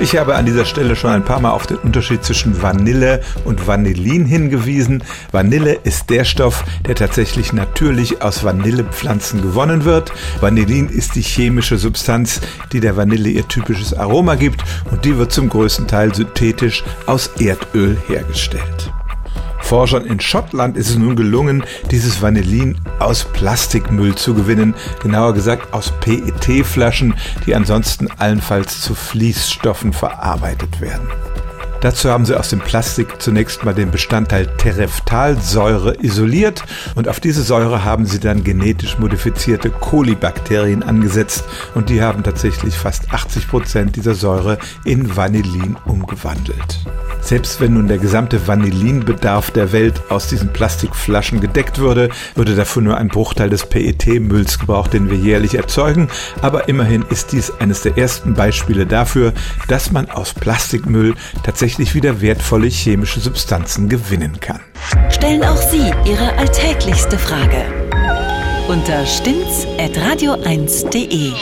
Ich habe an dieser Stelle schon ein paar Mal auf den Unterschied zwischen Vanille und Vanillin hingewiesen. Vanille ist der Stoff, der tatsächlich natürlich aus Vanillepflanzen gewonnen wird. Vanillin ist die chemische Substanz, die der Vanille ihr typisches Aroma gibt und die wird zum größten Teil synthetisch aus Erdöl hergestellt. Forschern in Schottland ist es nun gelungen, dieses Vanillin aus Plastikmüll zu gewinnen, genauer gesagt aus PET-Flaschen, die ansonsten allenfalls zu Fließstoffen verarbeitet werden. Dazu haben sie aus dem Plastik zunächst mal den Bestandteil Tereftalsäure isoliert und auf diese Säure haben sie dann genetisch modifizierte Kolibakterien angesetzt und die haben tatsächlich fast 80 Prozent dieser Säure in Vanillin umgewandelt. Selbst wenn nun der gesamte Vanillinbedarf der Welt aus diesen Plastikflaschen gedeckt würde, würde dafür nur ein Bruchteil des PET-Mülls gebraucht, den wir jährlich erzeugen. Aber immerhin ist dies eines der ersten Beispiele dafür, dass man aus Plastikmüll tatsächlich wieder wertvolle chemische Substanzen gewinnen kann. Stellen auch Sie Ihre alltäglichste Frage unter stimmtz.radio1.de.